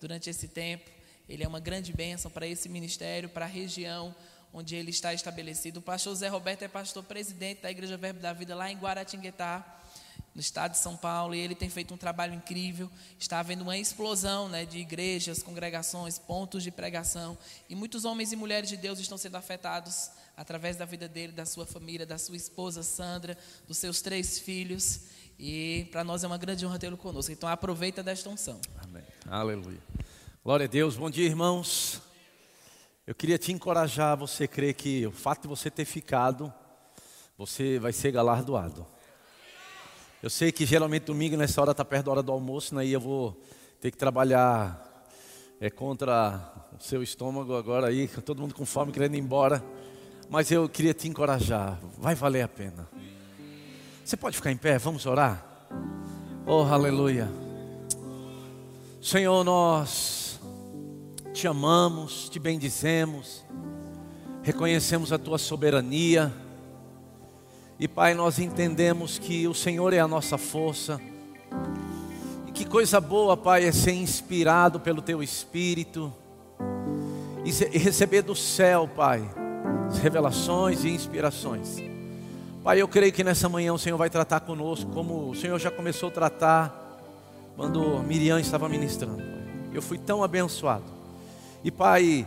durante esse tempo. Ele é uma grande bênção para esse ministério, para a região onde ele está estabelecido. O pastor Zé Roberto é pastor presidente da Igreja Verbo da Vida lá em Guaratinguetá, no estado de São Paulo, e ele tem feito um trabalho incrível. Está havendo uma explosão né, de igrejas, congregações, pontos de pregação, e muitos homens e mulheres de Deus estão sendo afetados através da vida dele, da sua família, da sua esposa Sandra, dos seus três filhos. E para nós é uma grande honra tê-lo conosco. Então aproveita desta unção. Amém. Aleluia. Glória a Deus. Bom dia, irmãos. Eu queria te encorajar você crer que o fato de você ter ficado, você vai ser galardoado. Eu sei que geralmente domingo nessa hora está perto da hora do almoço, né? E eu vou ter que trabalhar é, contra o seu estômago agora aí, todo mundo com fome querendo ir embora. Mas eu queria te encorajar, vai valer a pena. Você pode ficar em pé, vamos orar? Oh, aleluia. Senhor, nós te amamos, te bendizemos, reconhecemos a tua soberania. E Pai, nós entendemos que o Senhor é a nossa força. E que coisa boa, Pai, é ser inspirado pelo teu espírito e receber do céu, Pai, revelações e inspirações. Pai, eu creio que nessa manhã o Senhor vai tratar conosco, como o Senhor já começou a tratar quando Miriam estava ministrando. Eu fui tão abençoado. E Pai,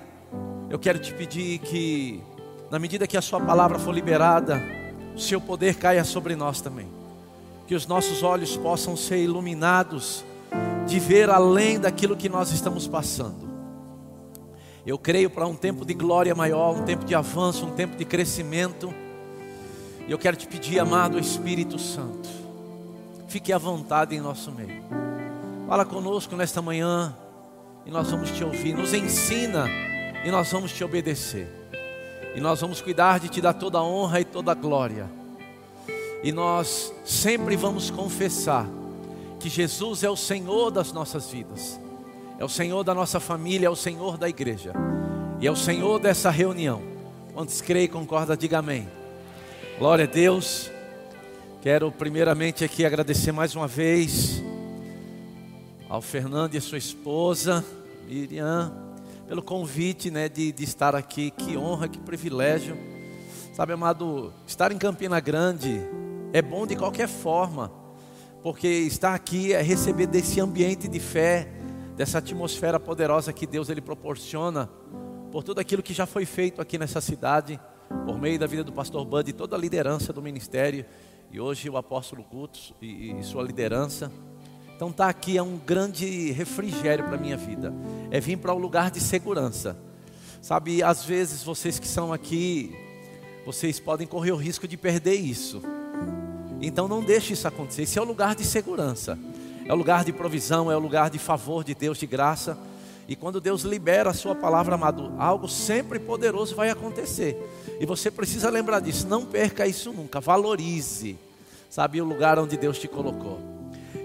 eu quero te pedir que, na medida que a Sua palavra for liberada, o Seu poder caia sobre nós também. Que os nossos olhos possam ser iluminados de ver além daquilo que nós estamos passando. Eu creio para um tempo de glória maior, um tempo de avanço, um tempo de crescimento. E eu quero te pedir, amado Espírito Santo, fique à vontade em nosso meio. Fala conosco nesta manhã e nós vamos te ouvir. Nos ensina e nós vamos te obedecer. E nós vamos cuidar de te dar toda a honra e toda a glória. E nós sempre vamos confessar que Jesus é o Senhor das nossas vidas, é o Senhor da nossa família, é o Senhor da igreja, e é o Senhor dessa reunião. Quantos creem concordam, diga amém. Glória a Deus. Quero primeiramente aqui agradecer mais uma vez ao Fernando e a sua esposa, Miriam, pelo convite né, de, de estar aqui. Que honra, que privilégio. Sabe, amado, estar em Campina Grande é bom de qualquer forma, porque estar aqui é receber desse ambiente de fé, dessa atmosfera poderosa que Deus ele proporciona, por tudo aquilo que já foi feito aqui nessa cidade por meio da vida do pastor Bud e toda a liderança do ministério, e hoje o apóstolo Guto e, e sua liderança. Então tá aqui é um grande refrigério para minha vida. É vir para um lugar de segurança. Sabe, às vezes vocês que são aqui, vocês podem correr o risco de perder isso. Então não deixe isso acontecer. Esse é o lugar de segurança. É o lugar de provisão, é o lugar de favor de Deus, de graça. E quando Deus libera a sua palavra, amado, algo sempre poderoso vai acontecer. E você precisa lembrar disso, não perca isso nunca, valorize, sabe, o lugar onde Deus te colocou.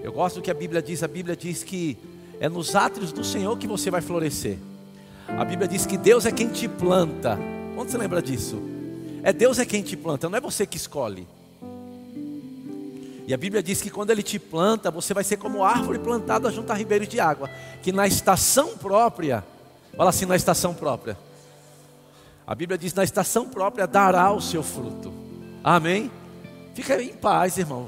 Eu gosto do que a Bíblia diz, a Bíblia diz que é nos átrios do Senhor que você vai florescer. A Bíblia diz que Deus é quem te planta. Quando você lembra disso? É Deus é quem te planta, não é você que escolhe. E a Bíblia diz que quando Ele te planta, você vai ser como árvore plantada junto a ribeiros de água, que na estação própria, fala assim, na estação própria. A Bíblia diz: na estação própria dará o seu fruto. Amém? Fica em paz, irmão.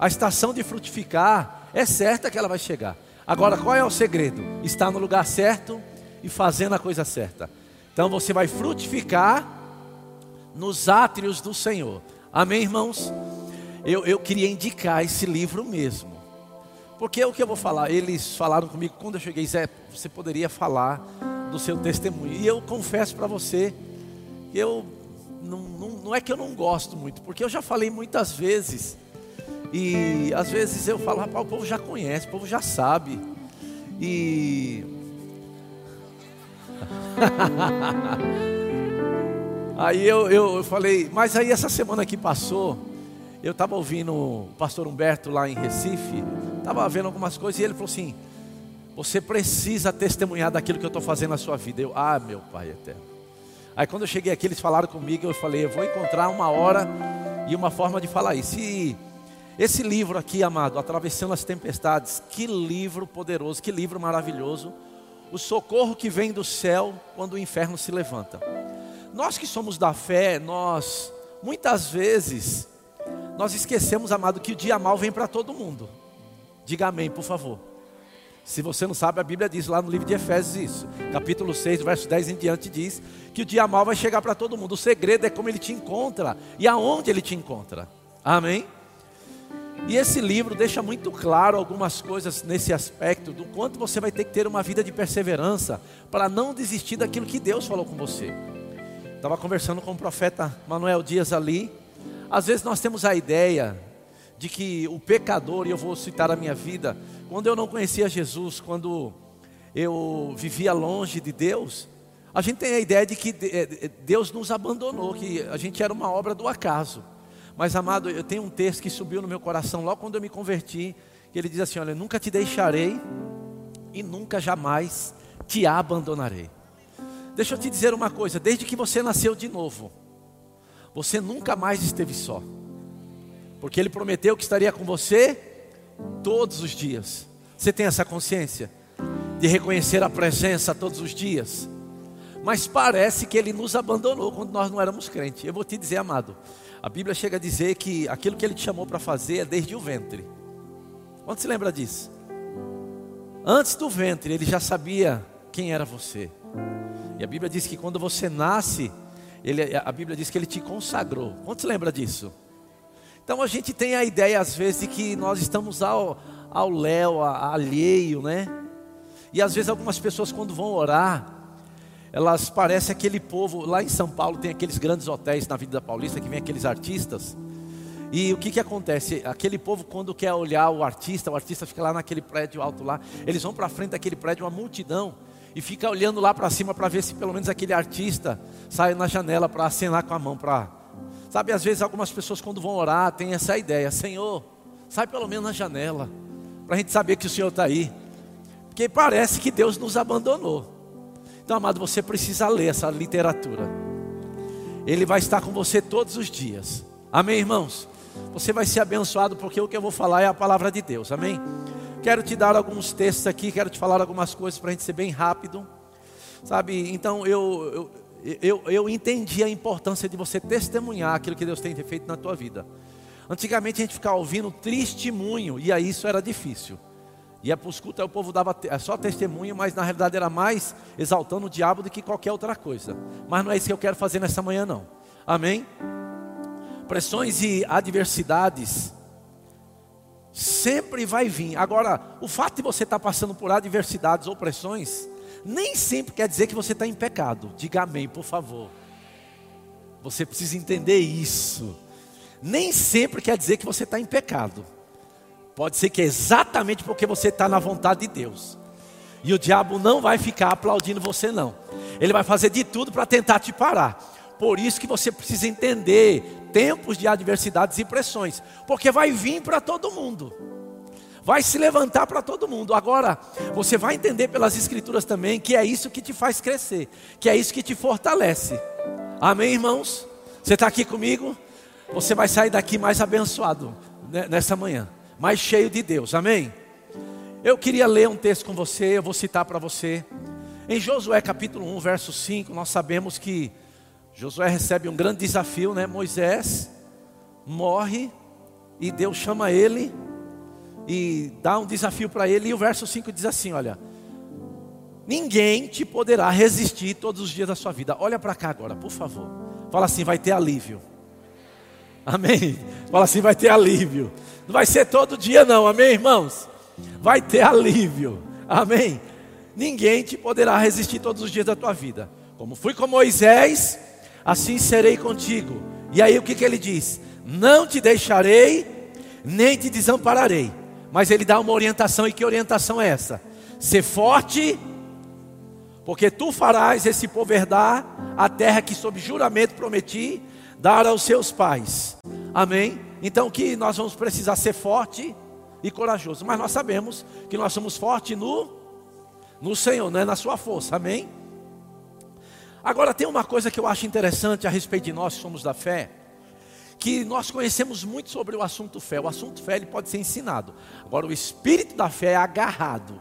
A estação de frutificar é certa que ela vai chegar. Agora, qual é o segredo? Estar no lugar certo e fazendo a coisa certa. Então você vai frutificar nos átrios do Senhor. Amém, irmãos? eu, eu queria indicar esse livro mesmo. Porque é o que eu vou falar. Eles falaram comigo quando eu cheguei, Zé, você poderia falar do seu testemunho. E eu confesso para você eu não, não, não é que eu não gosto muito, porque eu já falei muitas vezes. E às vezes eu falo, rapaz, o povo já conhece, o povo já sabe. E. aí eu, eu, eu falei, mas aí essa semana que passou, eu estava ouvindo o pastor Humberto lá em Recife, estava vendo algumas coisas e ele falou assim: Você precisa testemunhar daquilo que eu estou fazendo na sua vida. Eu, ah, meu Pai eterno. Aí quando eu cheguei aqui, eles falaram comigo, eu falei: Eu vou encontrar uma hora e uma forma de falar isso. E esse livro aqui, amado, Atravessando as Tempestades, que livro poderoso, que livro maravilhoso. o socorro que vem do céu quando o inferno se levanta. Nós que somos da fé, nós muitas vezes nós esquecemos, amado, que o dia mal vem para todo mundo. Diga amém, por favor. Se você não sabe, a Bíblia diz lá no livro de Efésios isso. Capítulo 6, verso 10 em diante diz que o dia mal vai chegar para todo mundo. O segredo é como ele te encontra e aonde ele te encontra. Amém? E esse livro deixa muito claro algumas coisas nesse aspecto do quanto você vai ter que ter uma vida de perseverança para não desistir daquilo que Deus falou com você. Estava conversando com o profeta Manuel Dias ali. Às vezes nós temos a ideia de que o pecador, e eu vou citar a minha vida, quando eu não conhecia Jesus, quando eu vivia longe de Deus, a gente tem a ideia de que eh, Deus nos abandonou, que a gente era uma obra do acaso. Mas, amado, eu tenho um texto que subiu no meu coração logo quando eu me converti, que ele diz assim: Olha, nunca te deixarei e nunca jamais te abandonarei. Deixa eu te dizer uma coisa: desde que você nasceu de novo, você nunca mais esteve só, porque Ele prometeu que estaria com você todos os dias. Você tem essa consciência de reconhecer a presença todos os dias? Mas parece que Ele nos abandonou quando nós não éramos crentes. Eu vou te dizer, amado, a Bíblia chega a dizer que aquilo que ele te chamou para fazer é desde o ventre. Quando se lembra disso? Antes do ventre, ele já sabia quem era você. E a Bíblia diz que quando você nasce, ele, a Bíblia diz que ele te consagrou. Quando se lembra disso? Então a gente tem a ideia às vezes de que nós estamos ao, ao léu, alheio, né? E às vezes algumas pessoas quando vão orar, elas parecem aquele povo, lá em São Paulo tem aqueles grandes hotéis na Vida Paulista que vem aqueles artistas. E o que, que acontece? Aquele povo, quando quer olhar o artista, o artista fica lá naquele prédio alto lá, eles vão para frente daquele prédio, uma multidão, e fica olhando lá para cima para ver se pelo menos aquele artista sai na janela para acenar com a mão. Pra... Sabe, às vezes algumas pessoas quando vão orar têm essa ideia: Senhor, sai pelo menos na janela, para a gente saber que o Senhor está aí. Porque parece que Deus nos abandonou. Então, amado, você precisa ler essa literatura. Ele vai estar com você todos os dias. Amém, irmãos? Você vai ser abençoado porque o que eu vou falar é a palavra de Deus. Amém? Quero te dar alguns textos aqui, quero te falar algumas coisas para a gente ser bem rápido. Sabe? Então, eu, eu, eu, eu entendi a importância de você testemunhar aquilo que Deus tem feito na tua vida. Antigamente a gente ficava ouvindo testemunho, e aí isso era difícil. Ia para os cultos, aí o povo dava é só testemunho, mas na realidade era mais exaltando o diabo do que qualquer outra coisa. Mas não é isso que eu quero fazer nessa manhã, não. Amém? Pressões e adversidades sempre vai vir. Agora, o fato de você estar tá passando por adversidades ou pressões, nem sempre quer dizer que você está em pecado. Diga amém, por favor. Você precisa entender isso. Nem sempre quer dizer que você está em pecado. Pode ser que é exatamente porque você está na vontade de Deus. E o diabo não vai ficar aplaudindo você, não. Ele vai fazer de tudo para tentar te parar. Por isso que você precisa entender tempos de adversidades e pressões, porque vai vir para todo mundo. Vai se levantar para todo mundo. Agora, você vai entender pelas escrituras também que é isso que te faz crescer, que é isso que te fortalece. Amém, irmãos? Você está aqui comigo? Você vai sair daqui mais abençoado né, nessa manhã mais cheio de Deus, amém? Eu queria ler um texto com você, eu vou citar para você. Em Josué capítulo 1, verso 5, nós sabemos que Josué recebe um grande desafio, né? Moisés morre e Deus chama ele e dá um desafio para ele. E o verso 5 diz assim: Olha, ninguém te poderá resistir todos os dias da sua vida. Olha para cá agora, por favor. Fala assim: vai ter alívio. Amém. Fala assim: vai ter alívio. Não vai ser todo dia, não, amém, irmãos? Vai ter alívio, amém? Ninguém te poderá resistir todos os dias da tua vida. Como fui com Moisés, assim serei contigo. E aí o que, que ele diz? Não te deixarei, nem te desampararei. Mas ele dá uma orientação, e que orientação é essa? Ser forte, porque tu farás esse povo herdar a terra que sob juramento prometi dar aos seus pais. Amém? Então que nós vamos precisar ser forte e corajoso, mas nós sabemos que nós somos fortes no no Senhor, não é na sua força. Amém? Agora tem uma coisa que eu acho interessante a respeito de nós que somos da fé, que nós conhecemos muito sobre o assunto fé. O assunto fé ele pode ser ensinado. Agora o espírito da fé é agarrado.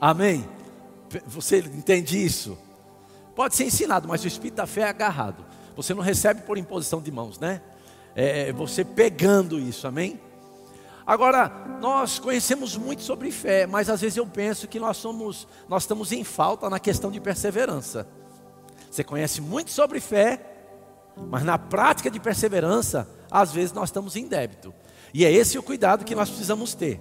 Amém? Você entende isso? Pode ser ensinado, mas o espírito da fé é agarrado. Você não recebe por imposição de mãos, né? É, é você pegando isso, amém? Agora, nós conhecemos muito sobre fé, mas às vezes eu penso que nós somos, nós estamos em falta na questão de perseverança. Você conhece muito sobre fé, mas na prática de perseverança, às vezes nós estamos em débito. E é esse o cuidado que nós precisamos ter.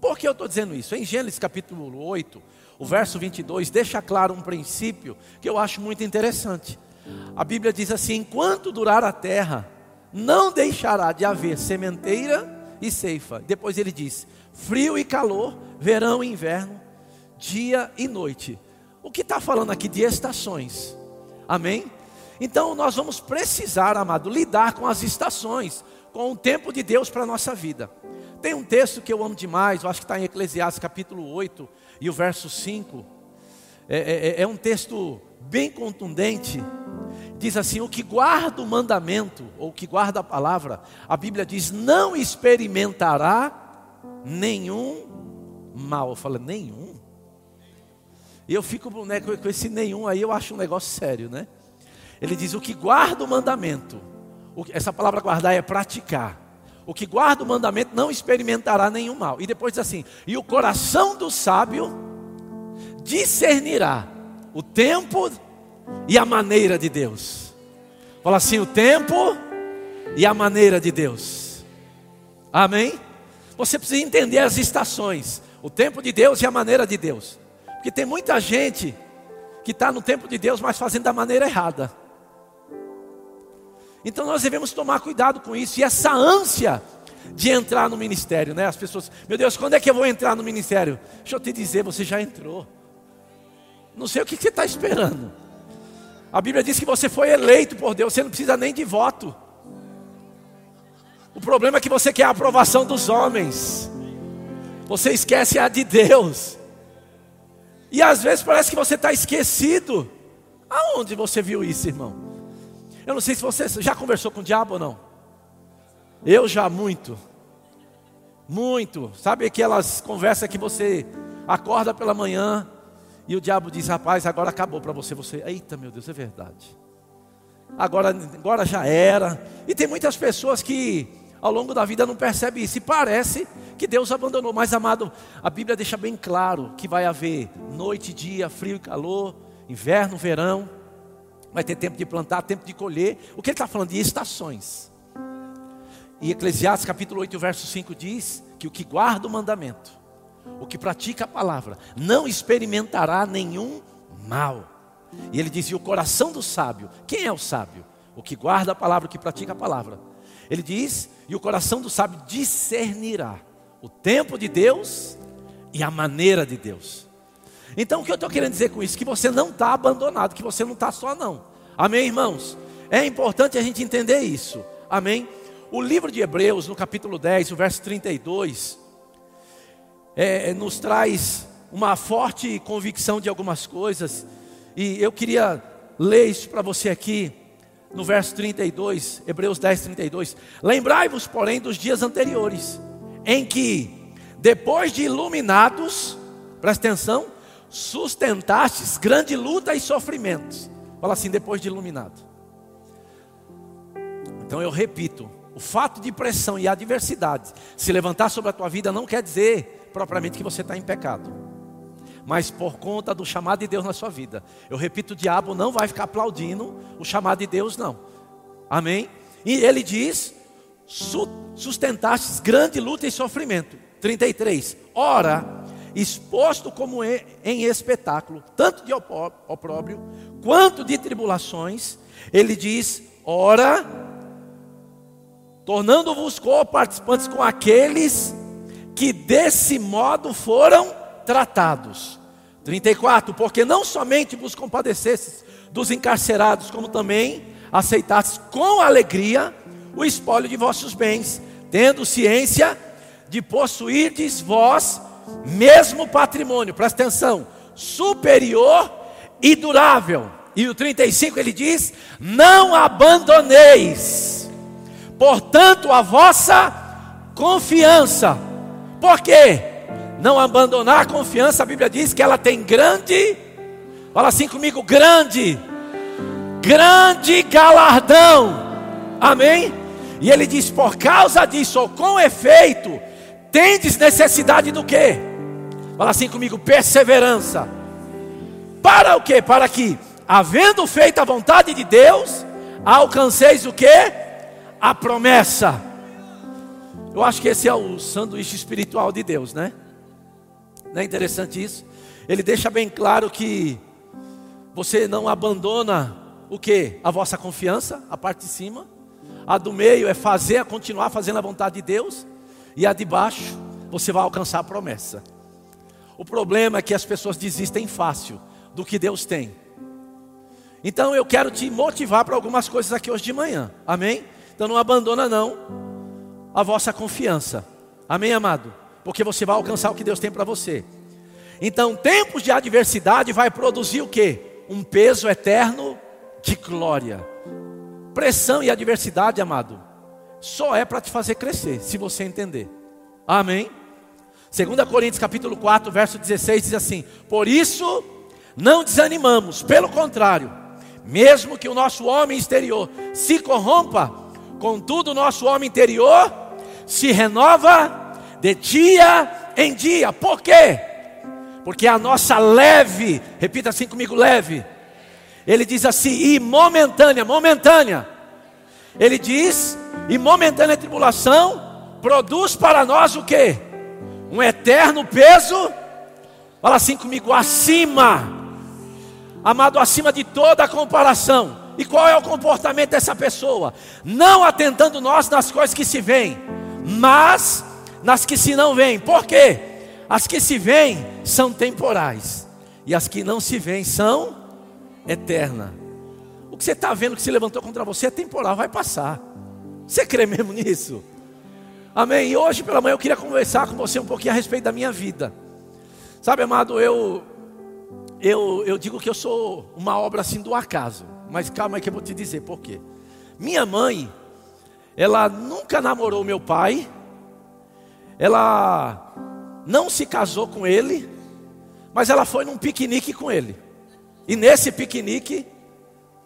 Por que eu estou dizendo isso? Em Gênesis capítulo 8, o verso 22, deixa claro um princípio que eu acho muito interessante. A Bíblia diz assim: enquanto durar a terra, não deixará de haver sementeira e ceifa. Depois ele diz: frio e calor, verão e inverno, dia e noite. O que está falando aqui de estações? Amém? Então nós vamos precisar, amado, lidar com as estações, com o tempo de Deus para a nossa vida. Tem um texto que eu amo demais, eu acho que está em Eclesiastes capítulo 8 e o verso 5. É, é, é, é um texto bem contundente diz assim: o que guarda o mandamento, ou o que guarda a palavra, a Bíblia diz: não experimentará nenhum mal. Eu falo, nenhum? E eu fico né, com esse nenhum aí, eu acho um negócio sério, né? Ele diz: o que guarda o mandamento, essa palavra guardar é praticar. O que guarda o mandamento não experimentará nenhum mal. E depois diz assim: e o coração do sábio discernirá o tempo e a maneira de Deus. Fala assim: o tempo e a maneira de Deus. Amém? Você precisa entender as estações, o tempo de Deus e a maneira de Deus. Porque tem muita gente que está no tempo de Deus, mas fazendo da maneira errada. Então nós devemos tomar cuidado com isso. E essa ânsia de entrar no ministério, né? As pessoas, meu Deus, quando é que eu vou entrar no ministério? Deixa eu te dizer, você já entrou. Não sei o que você está esperando. A Bíblia diz que você foi eleito por Deus, você não precisa nem de voto. O problema é que você quer a aprovação dos homens. Você esquece a de Deus. E às vezes parece que você está esquecido. Aonde você viu isso, irmão? Eu não sei se você já conversou com o diabo ou não. Eu já muito. Muito. Sabe aquelas conversas que você acorda pela manhã, e o diabo diz: Rapaz, agora acabou para você. Você, eita, meu Deus, é verdade. Agora, agora já era. E tem muitas pessoas que ao longo da vida não percebem isso. E parece que Deus abandonou. Mas, amado, a Bíblia deixa bem claro que vai haver noite, dia, frio e calor, inverno, verão. Vai ter tempo de plantar, tempo de colher. O que ele está falando? De estações. E Eclesiastes capítulo 8, verso 5 diz que o que guarda o mandamento o que pratica a palavra, não experimentará nenhum mal. E ele dizia: o coração do sábio, quem é o sábio? O que guarda a palavra, o que pratica a palavra. Ele diz: e o coração do sábio discernirá o tempo de Deus e a maneira de Deus. Então o que eu estou querendo dizer com isso? Que você não está abandonado, que você não está só, não. Amém, irmãos? É importante a gente entender isso. Amém? O livro de Hebreus, no capítulo 10, o verso 32, é, é, nos traz uma forte convicção de algumas coisas, e eu queria ler isso para você aqui, no verso 32, Hebreus 10, 32. Lembrai-vos, porém, dos dias anteriores, em que, depois de iluminados, presta atenção, sustentastes grande luta e sofrimentos. Fala assim, depois de iluminado. Então eu repito, o fato de pressão e adversidade se levantar sobre a tua vida não quer dizer propriamente que você está em pecado, mas por conta do chamado de Deus na sua vida. Eu repito, o diabo não vai ficar aplaudindo o chamado de Deus, não. Amém? E ele diz: sustentastes grande luta e sofrimento. 33. Ora, exposto como em espetáculo, tanto de opróbrio quanto de tribulações, ele diz: ora, tornando-vos co-participantes com aqueles que desse modo foram tratados. 34, porque não somente vos compadecestes dos encarcerados, como também aceitastes com alegria o espólio de vossos bens, tendo ciência de possuirdes vós mesmo patrimônio, presta atenção, superior e durável. E o 35 ele diz: Não abandoneis, portanto, a vossa confiança por quê? não abandonar a confiança, a Bíblia diz que ela tem grande, fala assim comigo, grande, grande galardão. Amém? E ele diz: por causa disso, ou com efeito, tendes necessidade do quê? Fala assim comigo, perseverança. Para o quê? Para que, havendo feito a vontade de Deus, alcanceis o quê? A promessa. Eu acho que esse é o sanduíche espiritual de Deus, né? Não é interessante isso? Ele deixa bem claro que você não abandona o que? A vossa confiança, a parte de cima. A do meio é fazer, continuar fazendo a vontade de Deus. E a de baixo, você vai alcançar a promessa. O problema é que as pessoas desistem fácil do que Deus tem. Então eu quero te motivar para algumas coisas aqui hoje de manhã. Amém? Então não abandona não a vossa confiança. Amém, amado? Porque você vai alcançar o que Deus tem para você. Então, tempos de adversidade vai produzir o que? Um peso eterno de glória. Pressão e adversidade, amado, só é para te fazer crescer, se você entender. Amém? 2 Coríntios capítulo 4, verso 16 diz assim: Por isso não desanimamos, pelo contrário, mesmo que o nosso homem exterior se corrompa, contudo o nosso homem interior se renova de dia em dia. Por quê? Porque a nossa leve, repita assim comigo, leve. Ele diz assim, e momentânea, momentânea. Ele diz, e momentânea tribulação produz para nós o que? Um eterno peso. Fala assim comigo, acima. Amado, acima de toda comparação. E qual é o comportamento dessa pessoa? Não atentando nós nas coisas que se veem, mas nas que se não veem. Por quê? As que se veem são temporais, e as que não se veem são eternas. O que você está vendo que se levantou contra você é temporal, vai passar. Você crê mesmo nisso? Amém? E hoje pela manhã eu queria conversar com você um pouquinho a respeito da minha vida. Sabe, amado, eu eu, eu digo que eu sou uma obra assim do acaso. Mas calma aí que eu vou te dizer por quê. Minha mãe, ela nunca namorou meu pai, ela não se casou com ele, mas ela foi num piquenique com ele. E nesse piquenique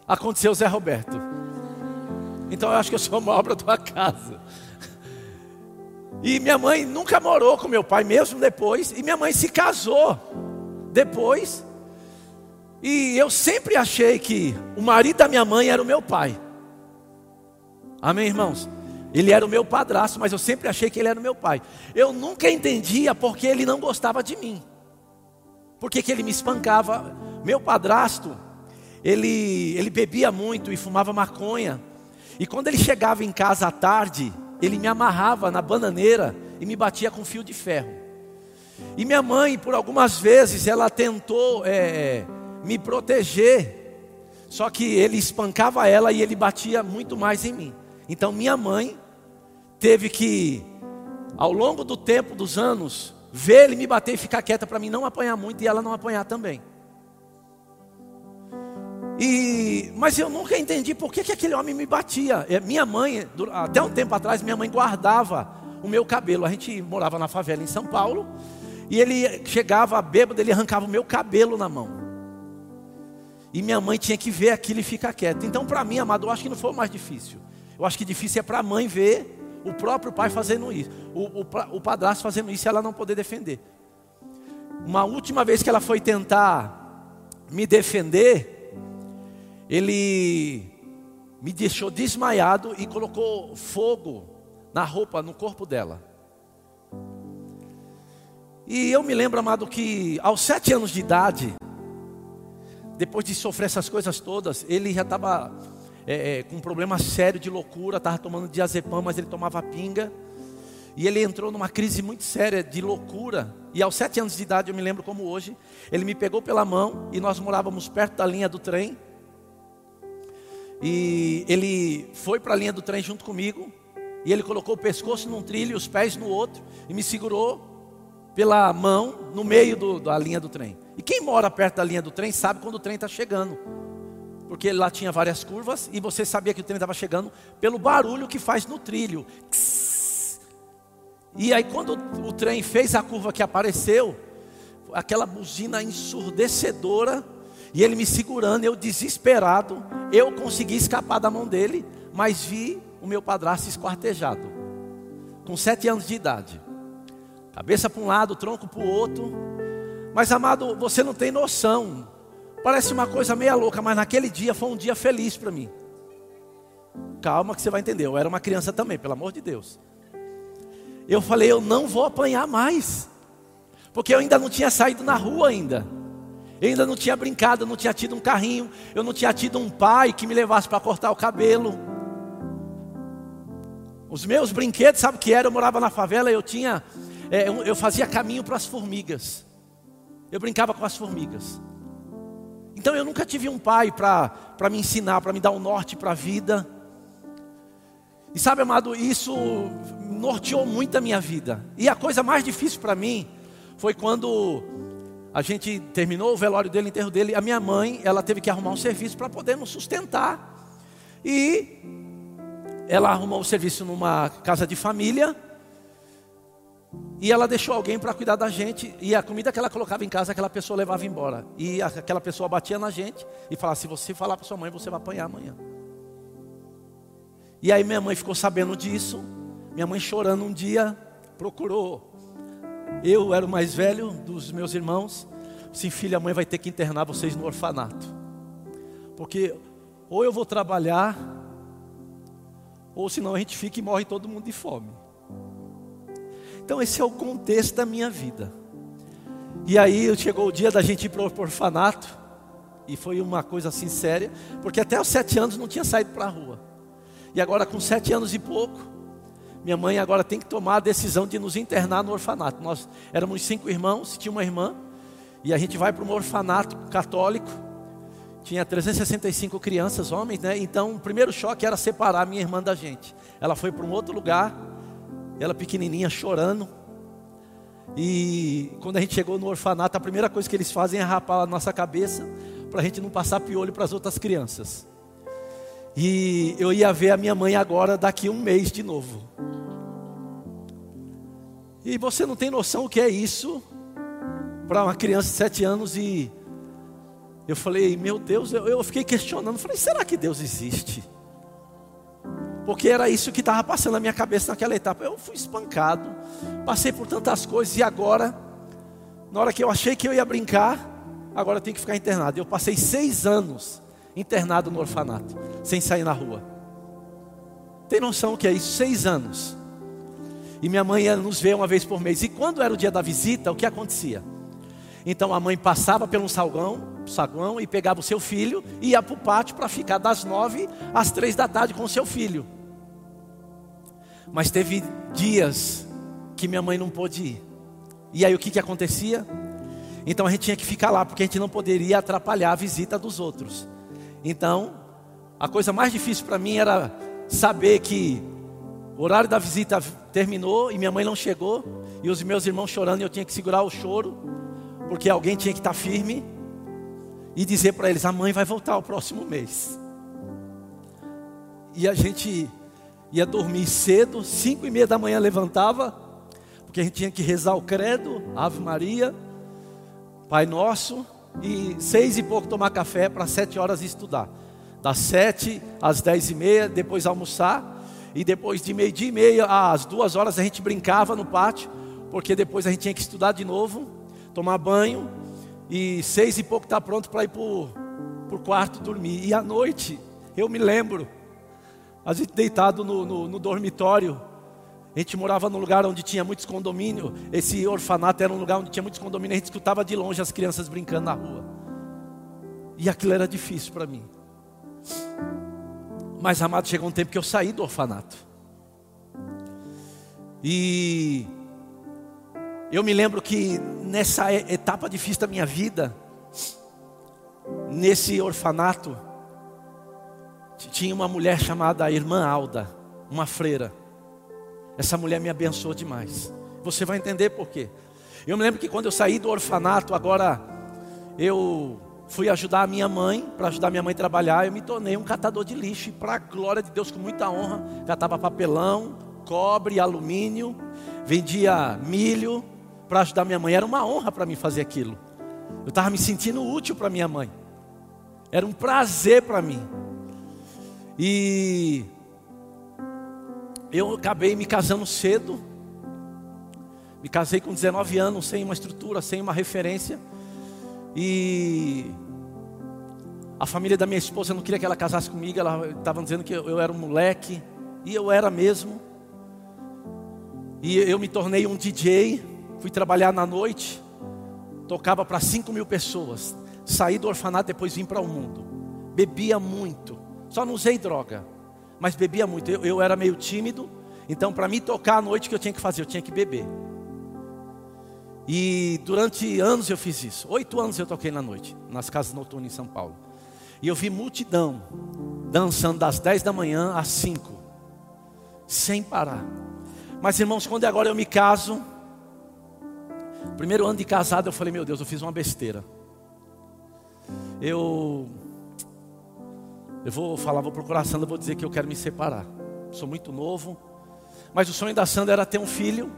aconteceu o Zé Roberto. Então eu acho que eu sou uma obra do acaso. E minha mãe nunca morou com meu pai, mesmo depois. E minha mãe se casou depois. E eu sempre achei que o marido da minha mãe era o meu pai. Amém, irmãos? Ele era o meu padrasto, mas eu sempre achei que ele era o meu pai. Eu nunca entendia porque ele não gostava de mim. Porque que ele me espancava. Meu padrasto, ele, ele bebia muito e fumava maconha. E quando ele chegava em casa à tarde, ele me amarrava na bananeira e me batia com fio de ferro. E minha mãe, por algumas vezes, ela tentou é, me proteger. Só que ele espancava ela e ele batia muito mais em mim. Então minha mãe teve que, ao longo do tempo, dos anos, ver ele me bater e ficar quieta para mim não apanhar muito e ela não apanhar também. E, mas eu nunca entendi por que, que aquele homem me batia. É, minha mãe, até um tempo atrás, minha mãe guardava o meu cabelo. A gente morava na favela em São Paulo. E ele chegava bêbado, ele arrancava o meu cabelo na mão. E minha mãe tinha que ver aquilo e ficar quieta. Então, para mim, amado, eu acho que não foi mais difícil. Eu acho que difícil é para a mãe ver o próprio pai fazendo isso, o, o, o padrasto fazendo isso e ela não poder defender. Uma última vez que ela foi tentar me defender, ele me deixou desmaiado e colocou fogo na roupa, no corpo dela. E eu me lembro, amado, que aos sete anos de idade, depois de sofrer essas coisas todas, ele já estava é, é, com um problema sério de loucura, estava tomando diazepam, mas ele tomava pinga. E ele entrou numa crise muito séria de loucura. E aos sete anos de idade, eu me lembro como hoje, ele me pegou pela mão e nós morávamos perto da linha do trem. E ele foi para a linha do trem junto comigo. E ele colocou o pescoço num trilho e os pés no outro. E me segurou pela mão no meio do, da linha do trem. E quem mora perto da linha do trem sabe quando o trem está chegando porque lá tinha várias curvas e você sabia que o trem estava chegando pelo barulho que faz no trilho. E aí, quando o trem fez a curva que apareceu, aquela buzina ensurdecedora, e ele me segurando, eu desesperado, eu consegui escapar da mão dele, mas vi o meu padrasto esquartejado, com sete anos de idade, cabeça para um lado, tronco para o outro. Mas amado, você não tem noção. Parece uma coisa meia louca, mas naquele dia foi um dia feliz para mim. Calma que você vai entender. Eu era uma criança também, pelo amor de Deus. Eu falei, eu não vou apanhar mais. Porque eu ainda não tinha saído na rua ainda. Eu ainda não tinha brincado, eu não tinha tido um carrinho, eu não tinha tido um pai que me levasse para cortar o cabelo. Os meus brinquedos, sabe o que era? Eu morava na favela, eu tinha, é, eu fazia caminho para as formigas. Eu brincava com as formigas. Então eu nunca tive um pai para me ensinar, para me dar um norte para a vida. E sabe, amado, isso norteou muito a minha vida. E a coisa mais difícil para mim foi quando a gente terminou o velório dele, o enterro dele. A minha mãe, ela teve que arrumar um serviço para poder nos sustentar. E ela arrumou um serviço numa casa de família. E ela deixou alguém para cuidar da gente. E a comida que ela colocava em casa, aquela pessoa levava embora. E aquela pessoa batia na gente e falava: se você falar para sua mãe, você vai apanhar amanhã. E aí minha mãe ficou sabendo disso. Minha mãe chorando um dia, procurou. Eu era o mais velho dos meus irmãos. Sim, filha, a mãe vai ter que internar vocês no orfanato. Porque ou eu vou trabalhar, ou senão a gente fica e morre todo mundo de fome. Então esse é o contexto da minha vida. E aí chegou o dia da gente ir para o orfanato, e foi uma coisa assim séria, porque até os sete anos não tinha saído para a rua. E agora, com sete anos e pouco, minha mãe agora tem que tomar a decisão de nos internar no orfanato. Nós éramos cinco irmãos, tinha uma irmã, e a gente vai para um orfanato católico. Tinha 365 crianças, homens, né? Então, o primeiro choque era separar minha irmã da gente. Ela foi para um outro lugar, ela pequenininha, chorando. E quando a gente chegou no orfanato, a primeira coisa que eles fazem é rapar a nossa cabeça, para a gente não passar piolho para as outras crianças. E eu ia ver a minha mãe agora daqui um mês de novo. E você não tem noção o que é isso para uma criança de sete anos e eu falei, meu Deus, eu, eu fiquei questionando, falei, será que Deus existe? Porque era isso que estava passando na minha cabeça naquela etapa. Eu fui espancado, passei por tantas coisas e agora, na hora que eu achei que eu ia brincar, agora eu tenho que ficar internado. Eu passei seis anos internado no orfanato, sem sair na rua. Tem noção o que é isso? Seis anos. E minha mãe nos ver uma vez por mês. E quando era o dia da visita, o que acontecia? Então a mãe passava pelo salgão, saguão e pegava o seu filho e ia para o pátio para ficar das nove às três da tarde com o seu filho. Mas teve dias que minha mãe não pôde ir. E aí o que, que acontecia? Então a gente tinha que ficar lá, porque a gente não poderia atrapalhar a visita dos outros. Então, a coisa mais difícil para mim era saber que o horário da visita terminou e minha mãe não chegou, e os meus irmãos chorando, e eu tinha que segurar o choro, porque alguém tinha que estar firme e dizer para eles: a mãe vai voltar o próximo mês. E a gente ia dormir cedo, cinco e meia da manhã levantava, porque a gente tinha que rezar o credo, Ave Maria, Pai Nosso, e seis e pouco tomar café para sete horas estudar. Das sete às dez e meia, depois almoçar. E depois de meio dia e meia às duas horas a gente brincava no pátio, porque depois a gente tinha que estudar de novo, tomar banho. E seis e pouco está pronto para ir para o quarto dormir. E à noite, eu me lembro, a gente deitado no, no, no dormitório, a gente morava num lugar onde tinha muitos condomínios. Esse orfanato era um lugar onde tinha muitos condomínios. A gente escutava de longe as crianças brincando na rua. E aquilo era difícil para mim. Mas, amado, chegou um tempo que eu saí do orfanato. E eu me lembro que nessa etapa difícil da minha vida, nesse orfanato, tinha uma mulher chamada Irmã Alda, uma freira. Essa mulher me abençoou demais. Você vai entender por quê. Eu me lembro que quando eu saí do orfanato, agora eu fui ajudar a minha mãe, para ajudar a minha mãe a trabalhar, eu me tornei um catador de lixo, e para a glória de Deus, com muita honra, catava papelão, cobre, alumínio, vendia milho para ajudar minha mãe. Era uma honra para mim fazer aquilo. Eu estava me sentindo útil para minha mãe. Era um prazer para mim. E eu acabei me casando cedo. Me casei com 19 anos, sem uma estrutura, sem uma referência. E a família da minha esposa não queria que ela casasse comigo, ela estava dizendo que eu, eu era um moleque, e eu era mesmo. E eu me tornei um DJ, fui trabalhar na noite, tocava para 5 mil pessoas, saí do orfanato, depois vim para o mundo. Bebia muito, só não usei droga, mas bebia muito. Eu, eu era meio tímido, então para mim tocar à noite, o que eu tinha que fazer? Eu tinha que beber. E durante anos eu fiz isso. Oito anos eu toquei na noite, nas casas noturnas em São Paulo. E eu vi multidão dançando das 10 da manhã às 5, sem parar. Mas irmãos, quando agora eu me caso, primeiro ano de casado, eu falei: Meu Deus, eu fiz uma besteira. Eu, eu vou falar, vou procurar a Sandra, vou dizer que eu quero me separar. Sou muito novo, mas o sonho da Sandra era ter um filho.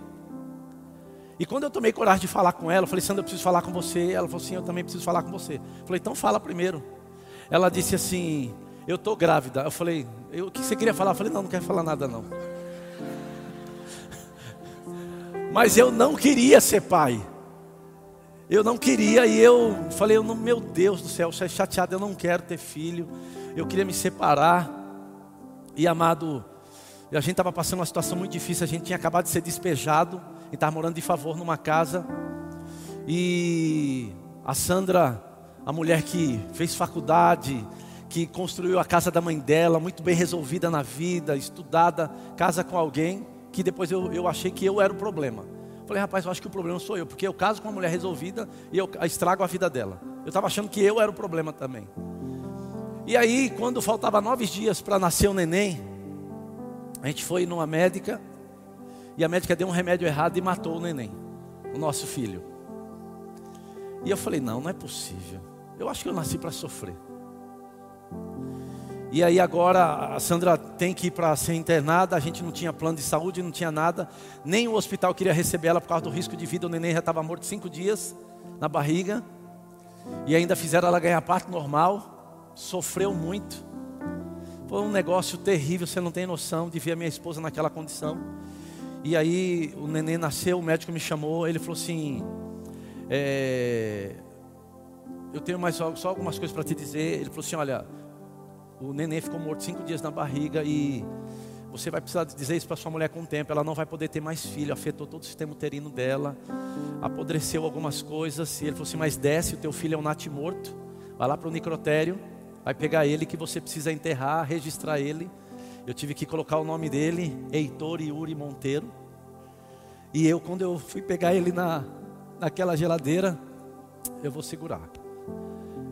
E quando eu tomei coragem de falar com ela, eu falei: Sandra, eu preciso falar com você. Ela falou: Sim, eu também preciso falar com você. Eu falei: Então fala primeiro. Ela disse assim: Eu estou grávida. Eu falei: eu, O que você queria falar? Eu falei: Não, não quero falar nada não. Mas eu não queria ser pai. Eu não queria e eu falei: Meu Deus do céu, você é chateado, eu não quero ter filho. Eu queria me separar. E amado, a gente estava passando uma situação muito difícil. A gente tinha acabado de ser despejado e estava morando de favor numa casa. E a Sandra a mulher que fez faculdade, que construiu a casa da mãe dela, muito bem resolvida na vida, estudada, casa com alguém, que depois eu, eu achei que eu era o problema. Falei, rapaz, eu acho que o problema sou eu, porque eu caso com uma mulher resolvida e eu estrago a vida dela. Eu estava achando que eu era o problema também. E aí, quando faltava nove dias para nascer o neném, a gente foi numa médica e a médica deu um remédio errado e matou o neném, o nosso filho. E eu falei, não, não é possível. Eu acho que eu nasci para sofrer. E aí agora a Sandra tem que ir para ser internada, a gente não tinha plano de saúde, não tinha nada, nem o hospital queria receber ela por causa do risco de vida, o neném já estava morto cinco dias na barriga, e ainda fizeram ela ganhar parte normal, sofreu muito. Foi um negócio terrível, você não tem noção de ver a minha esposa naquela condição. E aí o neném nasceu, o médico me chamou, ele falou assim, é, eu tenho mais só, algumas coisas para te dizer. Ele falou assim: olha, o neném ficou morto cinco dias na barriga e você vai precisar dizer isso para sua mulher com o tempo. Ela não vai poder ter mais filho, afetou todo o sistema uterino dela, apodreceu algumas coisas. E ele falou assim: mas desce, o teu filho é um natimorto, vai lá para o necrotério, vai pegar ele que você precisa enterrar, registrar ele. Eu tive que colocar o nome dele, Heitor Yuri Monteiro. E eu, quando eu fui pegar ele na, naquela geladeira, eu vou segurar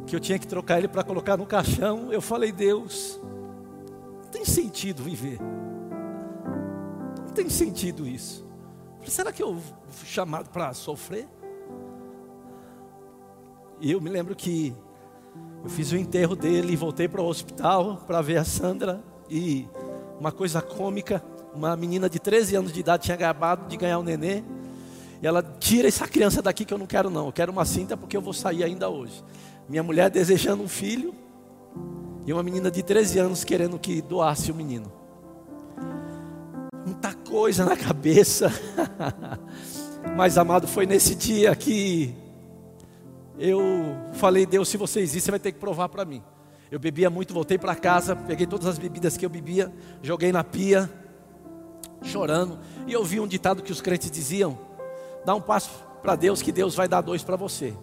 que eu tinha que trocar ele para colocar no caixão, eu falei, Deus, não tem sentido viver. Não tem sentido isso. Será que eu fui chamado para sofrer? E eu me lembro que eu fiz o enterro dele e voltei para o hospital para ver a Sandra. E uma coisa cômica, uma menina de 13 anos de idade tinha acabado de ganhar um nenê. E ela tira essa criança daqui que eu não quero não. Eu quero uma cinta porque eu vou sair ainda hoje. Minha mulher desejando um filho e uma menina de 13 anos querendo que doasse o menino. Muita coisa na cabeça. Mas amado, foi nesse dia que eu falei, Deus, se você existe, você vai ter que provar para mim. Eu bebia muito, voltei para casa, peguei todas as bebidas que eu bebia, joguei na pia, chorando. E eu vi um ditado que os crentes diziam: dá um passo para Deus que Deus vai dar dois para você.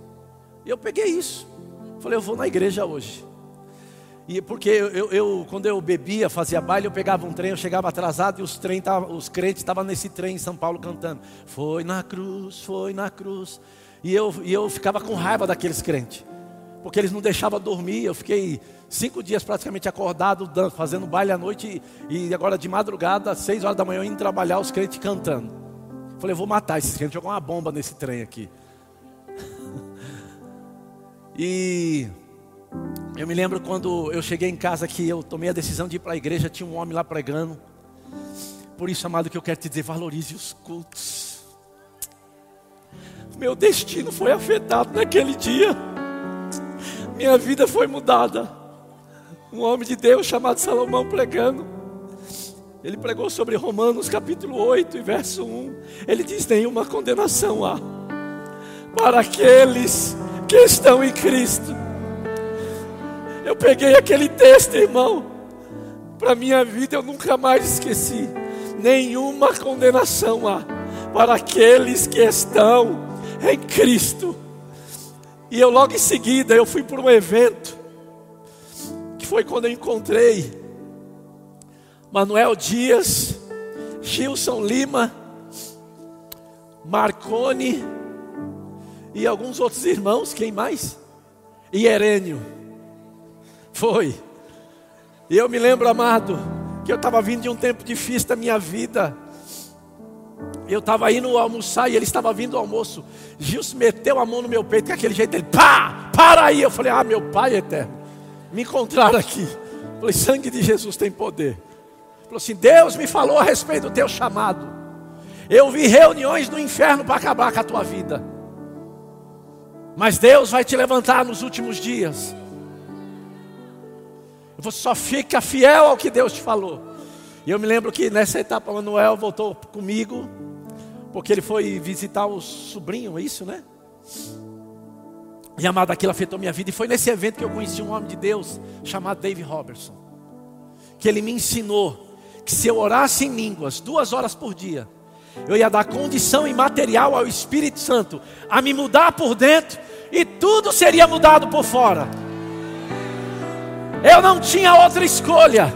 E eu peguei isso. Falei, eu vou na igreja hoje. E porque eu, eu, eu, quando eu bebia, fazia baile, eu pegava um trem, eu chegava atrasado e os, trem tava, os crentes estavam nesse trem em São Paulo cantando. Foi na cruz, foi na cruz. E eu, e eu ficava com raiva daqueles crentes. Porque eles não deixavam dormir. Eu fiquei cinco dias praticamente acordado, fazendo baile à noite. E, agora de madrugada, às seis horas da manhã, indo trabalhar, os crentes cantando. Falei, eu vou matar esses crentes, jogar uma bomba nesse trem aqui. E eu me lembro quando eu cheguei em casa que eu tomei a decisão de ir para a igreja, tinha um homem lá pregando. Por isso, amado, que eu quero te dizer: valorize os cultos. Meu destino foi afetado naquele dia. Minha vida foi mudada. Um homem de Deus chamado Salomão pregando. Ele pregou sobre Romanos capítulo 8 e verso 1. Ele diz: Nenhuma condenação há para aqueles que estão em Cristo. Eu peguei aquele texto, irmão, para minha vida eu nunca mais esqueci. Nenhuma condenação há para aqueles que estão em Cristo. E eu logo em seguida eu fui para um evento que foi quando eu encontrei Manuel Dias, Gilson Lima, Marcone e alguns outros irmãos, quem mais? E Herênio. Foi. E eu me lembro, amado, que eu estava vindo de um tempo difícil da minha vida. Eu estava indo almoçar e ele estava vindo ao almoço. Gilson meteu a mão no meu peito, com aquele jeito dele, pá, para aí. Eu falei, ah, meu pai eterno, me encontraram aqui. Eu falei, sangue de Jesus tem poder. Ele falou assim: Deus me falou a respeito do teu chamado. Eu vi reuniões no inferno para acabar com a tua vida. Mas Deus vai te levantar nos últimos dias. Você só fica fiel ao que Deus te falou. E eu me lembro que nessa etapa o Manuel voltou comigo, porque ele foi visitar o sobrinho, é isso, né? E amado, aquilo afetou minha vida. E foi nesse evento que eu conheci um homem de Deus chamado Dave Robertson. Que ele me ensinou que se eu orasse em línguas duas horas por dia, eu ia dar condição imaterial ao Espírito Santo a me mudar por dentro e tudo seria mudado por fora. Eu não tinha outra escolha,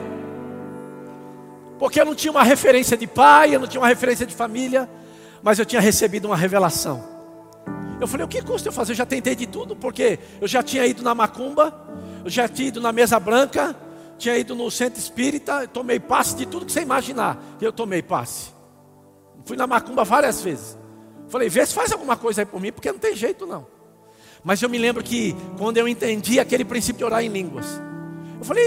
porque eu não tinha uma referência de pai, eu não tinha uma referência de família, mas eu tinha recebido uma revelação. Eu falei: o que custa eu fazer? Eu já tentei de tudo, porque eu já tinha ido na macumba, eu já tinha ido na mesa branca, tinha ido no centro espírita, tomei passe de tudo que você imaginar. Eu tomei passe. Fui na macumba várias vezes. Falei, vê se faz alguma coisa aí por mim, porque não tem jeito não. Mas eu me lembro que quando eu entendi aquele princípio de orar em línguas, eu falei,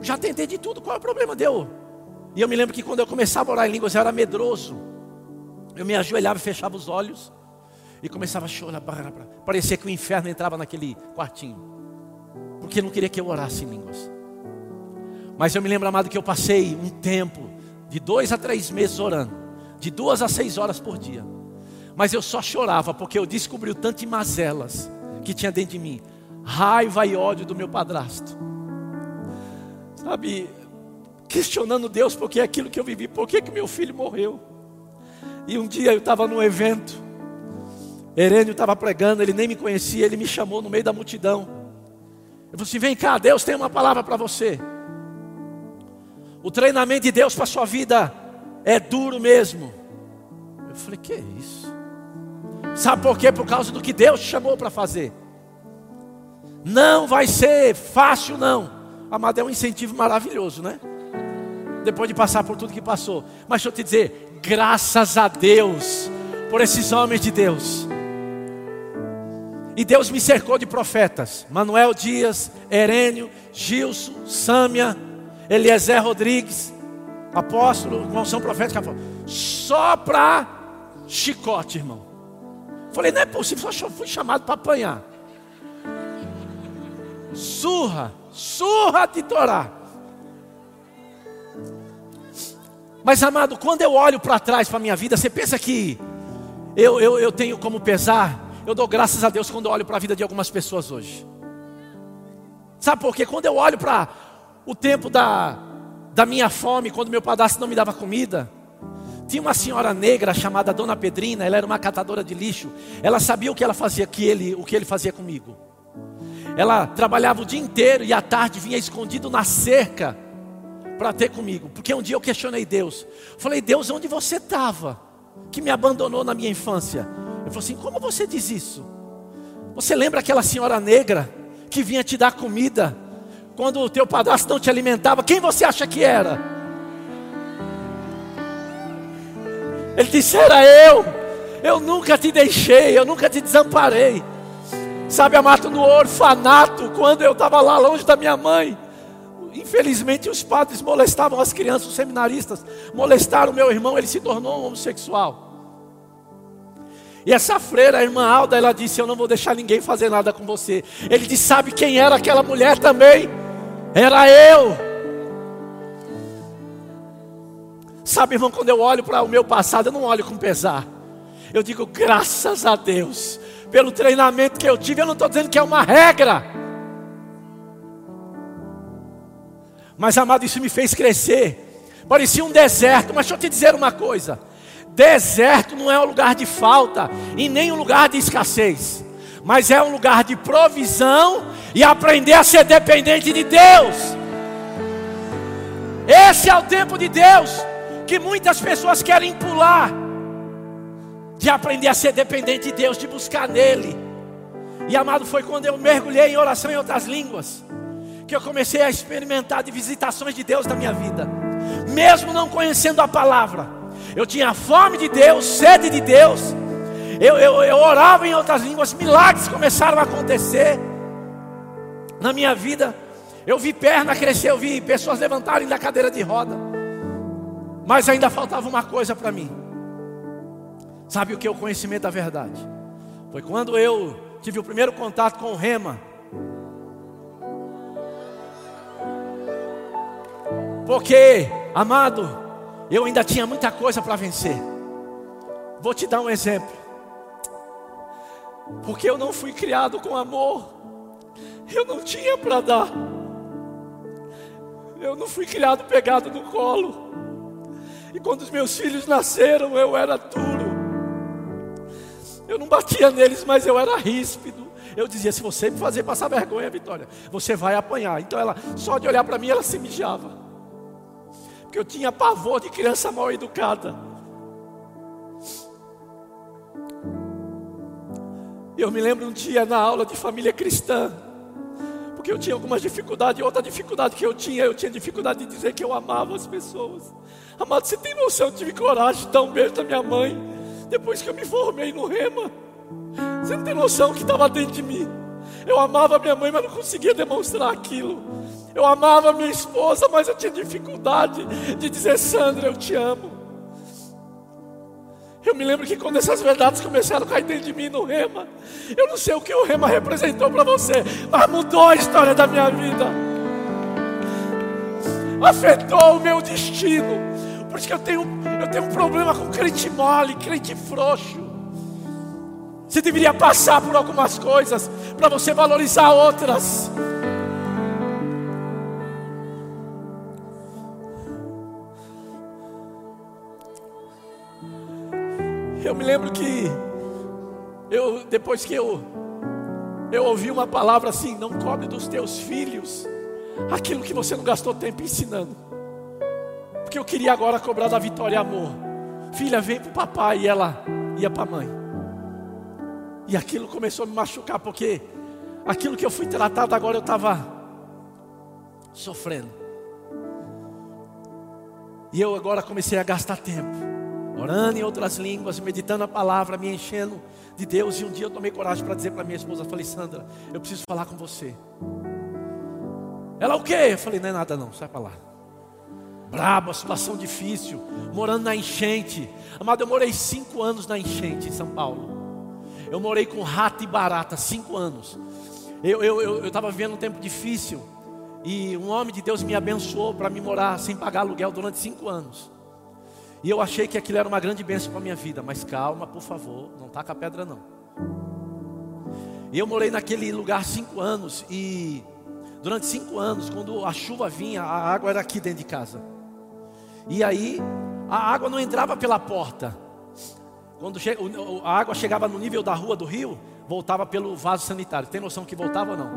já tentei de tudo, qual é o problema? Deu. E eu me lembro que quando eu começava a orar em línguas, eu era medroso. Eu me ajoelhava e fechava os olhos e começava a chorar. Parecia que o inferno entrava naquele quartinho. Porque não queria que eu orasse em línguas. Mas eu me lembro, amado, que eu passei um tempo de dois a três meses orando de duas a seis horas por dia. Mas eu só chorava porque eu descobri o tanto de mazelas que tinha dentro de mim, raiva e ódio do meu padrasto. Sabe, questionando Deus porque é aquilo que eu vivi, por que, que meu filho morreu? E um dia eu estava num evento, Herênio estava pregando, ele nem me conhecia, ele me chamou no meio da multidão. Eu falei assim: vem cá, Deus tem uma palavra para você. O treinamento de Deus para a sua vida é duro mesmo. Eu falei, que é isso? Sabe por quê? Por causa do que Deus chamou para fazer. Não vai ser fácil, não. Amado, é um incentivo maravilhoso, né? Depois de passar por tudo que passou. Mas deixa eu te dizer, graças a Deus por esses homens de Deus. E Deus me cercou de profetas: Manuel Dias, Herênio, Gilson, Sâmia, Eliezer Rodrigues apóstolo, uma unção profética, só para chicote, irmão. Falei, não é possível, só fui chamado para apanhar. Surra, surra de Torá. Mas amado, quando eu olho para trás para a minha vida, você pensa que eu, eu, eu tenho como pesar? Eu dou graças a Deus quando eu olho para a vida de algumas pessoas hoje. Sabe por quê? Quando eu olho para o tempo da, da minha fome, quando meu padrasto não me dava comida. Tinha uma senhora negra chamada Dona Pedrina, ela era uma catadora de lixo. Ela sabia o que ela fazia, que ele, o que ele fazia comigo. Ela trabalhava o dia inteiro e à tarde vinha escondido na cerca para ter comigo. Porque um dia eu questionei Deus. Falei, Deus, onde você estava? Que me abandonou na minha infância. Ele falou assim: Como você diz isso? Você lembra aquela senhora negra que vinha te dar comida? Quando o teu padrasto não te alimentava, quem você acha que era? Ele disse: Era eu. Eu nunca te deixei, eu nunca te desamparei. Sabe, amado, no orfanato, quando eu estava lá longe da minha mãe, infelizmente, os padres molestavam as crianças, os seminaristas molestaram meu irmão, ele se tornou um homossexual. E essa freira, a irmã Alda, ela disse: Eu não vou deixar ninguém fazer nada com você. Ele disse: Sabe quem era aquela mulher também? Era eu. Sabe, irmão, quando eu olho para o meu passado, eu não olho com pesar. Eu digo, graças a Deus, pelo treinamento que eu tive. Eu não estou dizendo que é uma regra. Mas, amado, isso me fez crescer. Parecia um deserto, mas deixa eu te dizer uma coisa: deserto não é um lugar de falta e nem um lugar de escassez, mas é um lugar de provisão e aprender a ser dependente de Deus. Esse é o tempo de Deus que muitas pessoas querem pular, de aprender a ser dependente de Deus, de buscar nele. E amado, foi quando eu mergulhei em oração em outras línguas que eu comecei a experimentar de visitações de Deus na minha vida, mesmo não conhecendo a palavra. Eu tinha fome de Deus, sede de Deus. Eu, eu, eu orava em outras línguas, milagres começaram a acontecer na minha vida. Eu vi perna crescer, eu vi pessoas levantarem da cadeira de roda. Mas ainda faltava uma coisa para mim. Sabe o que é o conhecimento da verdade? Foi quando eu tive o primeiro contato com o Rema. Porque, amado, eu ainda tinha muita coisa para vencer. Vou te dar um exemplo. Porque eu não fui criado com amor. Eu não tinha para dar. Eu não fui criado pegado no colo. E quando os meus filhos nasceram, eu era duro. Eu não batia neles, mas eu era ríspido. Eu dizia: se você me fazer passar vergonha, Vitória, você vai apanhar. Então ela, só de olhar para mim, ela se mijava porque eu tinha pavor de criança mal educada. Eu me lembro um dia na aula de família cristã, porque eu tinha algumas dificuldades, outra dificuldade que eu tinha, eu tinha dificuldade de dizer que eu amava as pessoas. Amado, você tem noção? Eu tive coragem de dar um beijo da minha mãe, depois que eu me formei no Rema. Você não tem noção que estava dentro de mim. Eu amava minha mãe, mas não conseguia demonstrar aquilo. Eu amava minha esposa, mas eu tinha dificuldade de dizer, Sandra, eu te amo. Eu me lembro que quando essas verdades começaram a cair dentro de mim no rema, eu não sei o que o rema representou para você, mas mudou a história da minha vida, afetou o meu destino. Por isso que eu tenho, eu tenho um problema com crente mole, crente frouxo. Você deveria passar por algumas coisas para você valorizar outras. Eu me lembro que eu depois que eu eu ouvi uma palavra assim, não cobre dos teus filhos aquilo que você não gastou tempo ensinando. Porque eu queria agora cobrar da Vitória amor. Filha, vem para o papai e ela ia para a mãe. E aquilo começou a me machucar porque aquilo que eu fui tratado agora eu estava sofrendo. E eu agora comecei a gastar tempo orando em outras línguas, meditando a palavra, me enchendo de Deus. E um dia eu tomei coragem para dizer para minha esposa: falei, Sandra, eu preciso falar com você. Ela, o quê? Eu falei, não é nada não, sai para lá. Brabo, situação difícil, morando na enchente. Amado, eu morei cinco anos na enchente em São Paulo. Eu morei com rato e barata, cinco anos. Eu estava eu, eu, eu vivendo um tempo difícil. E um homem de Deus me abençoou para me morar sem pagar aluguel durante cinco anos. E eu achei que aquilo era uma grande bênção para a minha vida, mas calma, por favor, não taca a pedra não. E eu morei naquele lugar cinco anos e durante cinco anos, quando a chuva vinha, a água era aqui dentro de casa. E aí a água não entrava pela porta. Quando a água chegava no nível da rua do rio, voltava pelo vaso sanitário. Tem noção que voltava ou não?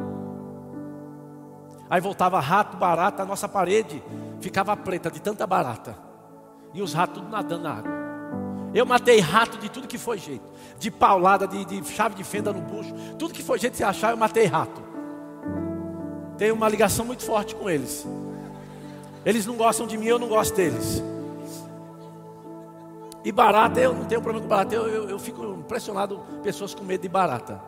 Aí voltava rato, barata, a nossa parede ficava preta de tanta barata. E os ratos tudo nadando na água. Eu matei rato de tudo que foi jeito. De paulada, de, de chave de fenda no bucho. Tudo que foi jeito de se achar, eu matei rato. Tenho uma ligação muito forte com eles. Eles não gostam de mim, eu não gosto deles. E barata, eu não tenho problema com barata. Eu, eu, eu fico impressionado pessoas com medo de barata.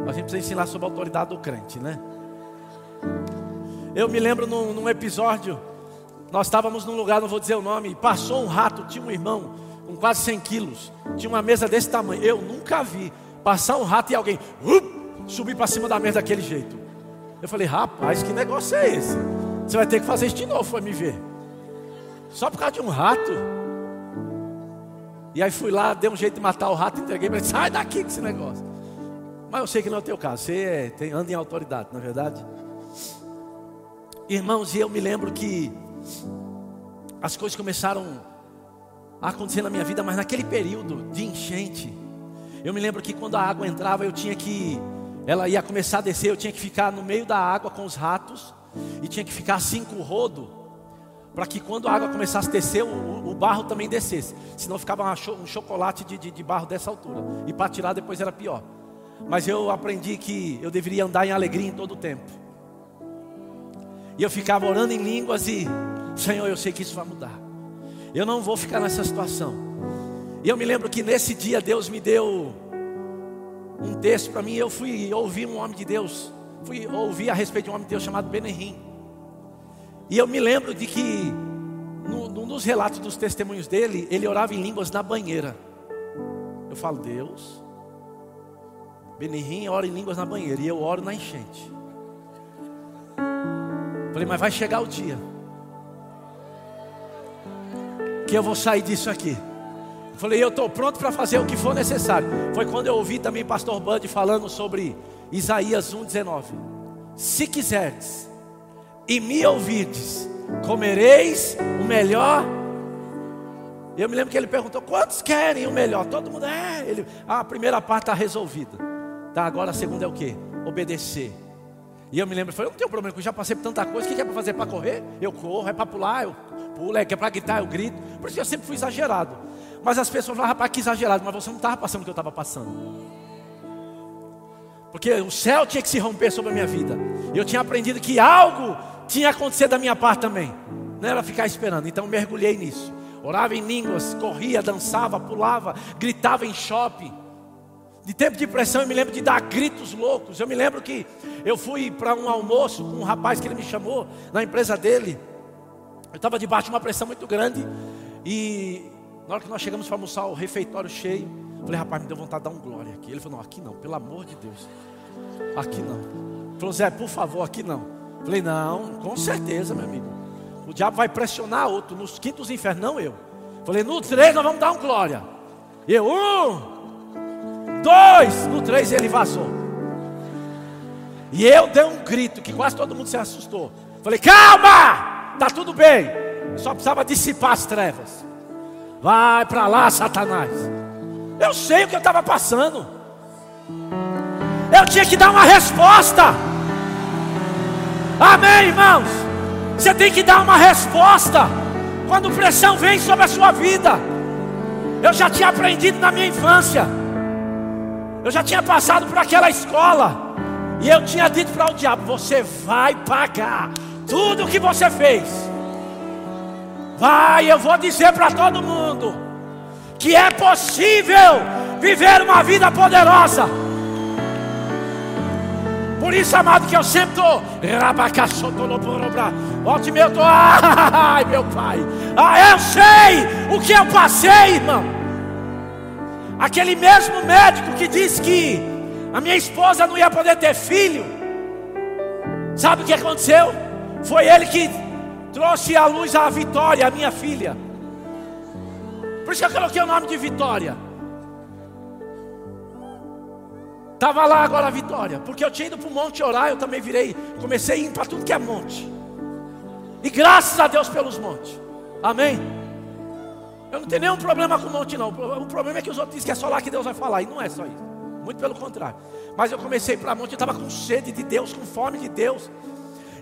Mas a gente precisa ensinar sobre a autoridade do crente, né? Eu me lembro num, num episódio, nós estávamos num lugar, não vou dizer o nome, passou um rato, tinha um irmão com quase 100 quilos, tinha uma mesa desse tamanho. Eu nunca vi passar um rato e alguém uh, subir para cima da mesa daquele jeito. Eu falei, rapaz, que negócio é esse? Você vai ter que fazer isso de novo para me ver. Só por causa de um rato. E aí fui lá, dei um jeito de matar o rato, entreguei para ele, sai daqui com esse negócio. Mas eu sei que não é o teu caso, você é, tem, anda em autoridade, não é verdade? Irmãos, e eu me lembro que as coisas começaram a acontecer na minha vida, mas naquele período de enchente, eu me lembro que quando a água entrava, eu tinha que, ela ia começar a descer, eu tinha que ficar no meio da água com os ratos, e tinha que ficar assim com o rodo, para que quando a água começasse a descer, o, o barro também descesse, senão ficava um chocolate de, de, de barro dessa altura, e para tirar depois era pior. Mas eu aprendi que eu deveria andar em alegria em todo o tempo. E eu ficava orando em línguas e, Senhor, eu sei que isso vai mudar. Eu não vou ficar nessa situação. E eu me lembro que nesse dia Deus me deu um texto para mim. Eu fui ouvir um homem de Deus, fui ouvir a respeito de um homem de Deus chamado Benerim. E eu me lembro de que, no, no, nos relatos dos testemunhos dele, ele orava em línguas na banheira. Eu falo, Deus, Benerim ora em línguas na banheira e eu oro na enchente. Falei, mas vai chegar o dia que eu vou sair disso aqui. falei, eu estou pronto para fazer o que for necessário. Foi quando eu ouvi também Pastor Bud falando sobre Isaías 1,19. Se quiserdes e me ouvirdes, comereis o melhor. Eu me lembro que ele perguntou: quantos querem o melhor? Todo mundo é. Ele, ah, a primeira parte está resolvida. Tá, agora a segunda é o que? Obedecer. E eu me lembro, eu não tenho problema, eu já passei por tanta coisa, o que é para fazer? Para correr? Eu corro, é para pular, eu pulo, é que é para gritar, eu grito. Por isso que eu sempre fui exagerado. Mas as pessoas falavam, rapaz, que exagerado, mas você não estava passando o que eu estava passando. Porque o céu tinha que se romper sobre a minha vida. E eu tinha aprendido que algo tinha acontecido da minha parte também. Não era ficar esperando. Então mergulhei nisso. Orava em línguas, corria, dançava, pulava, gritava em shopping. De tempo de pressão eu me lembro de dar gritos loucos. Eu me lembro que eu fui para um almoço com um rapaz que ele me chamou na empresa dele. Eu estava debaixo de uma pressão muito grande. E na hora que nós chegamos para almoçar, o refeitório cheio. Falei, rapaz, me deu vontade de dar um glória aqui. Ele falou, não, aqui não, pelo amor de Deus. Aqui não. Falou, Zé, por favor, aqui não. Falei, não, com certeza, meu amigo. O diabo vai pressionar outro. Nos quintos infernos, não eu. Eu falei, no três nós vamos dar um glória. Eu, um, dois, no três ele vazou. E eu dei um grito que quase todo mundo se assustou. Falei, calma, tá tudo bem. Só precisava dissipar as trevas. Vai para lá, Satanás. Eu sei o que eu estava passando. Eu tinha que dar uma resposta. Amém, irmãos. Você tem que dar uma resposta quando pressão vem sobre a sua vida. Eu já tinha aprendido na minha infância. Eu já tinha passado por aquela escola. E eu tinha dito para o diabo: Você vai pagar tudo o que você fez. Vai, eu vou dizer para todo mundo que é possível viver uma vida poderosa. Por isso, amado, que eu sempre estou. Volte meu. Ai, meu pai. Ah, eu sei o que eu passei, irmão. Aquele mesmo médico que disse que a minha esposa não ia poder ter filho. Sabe o que aconteceu? Foi ele que trouxe à luz a Vitória, a minha filha. Por isso que eu coloquei o nome de Vitória. Estava lá agora a Vitória, porque eu tinha ido para o monte orar, eu também virei, comecei a ir para tudo que é monte. E graças a Deus pelos montes. Amém. Eu não tenho nenhum problema com o monte, não. O problema é que os outros dizem que é só lá que Deus vai falar. E não é só isso. Muito pelo contrário. Mas eu comecei para monte, eu estava com sede de Deus, com fome de Deus.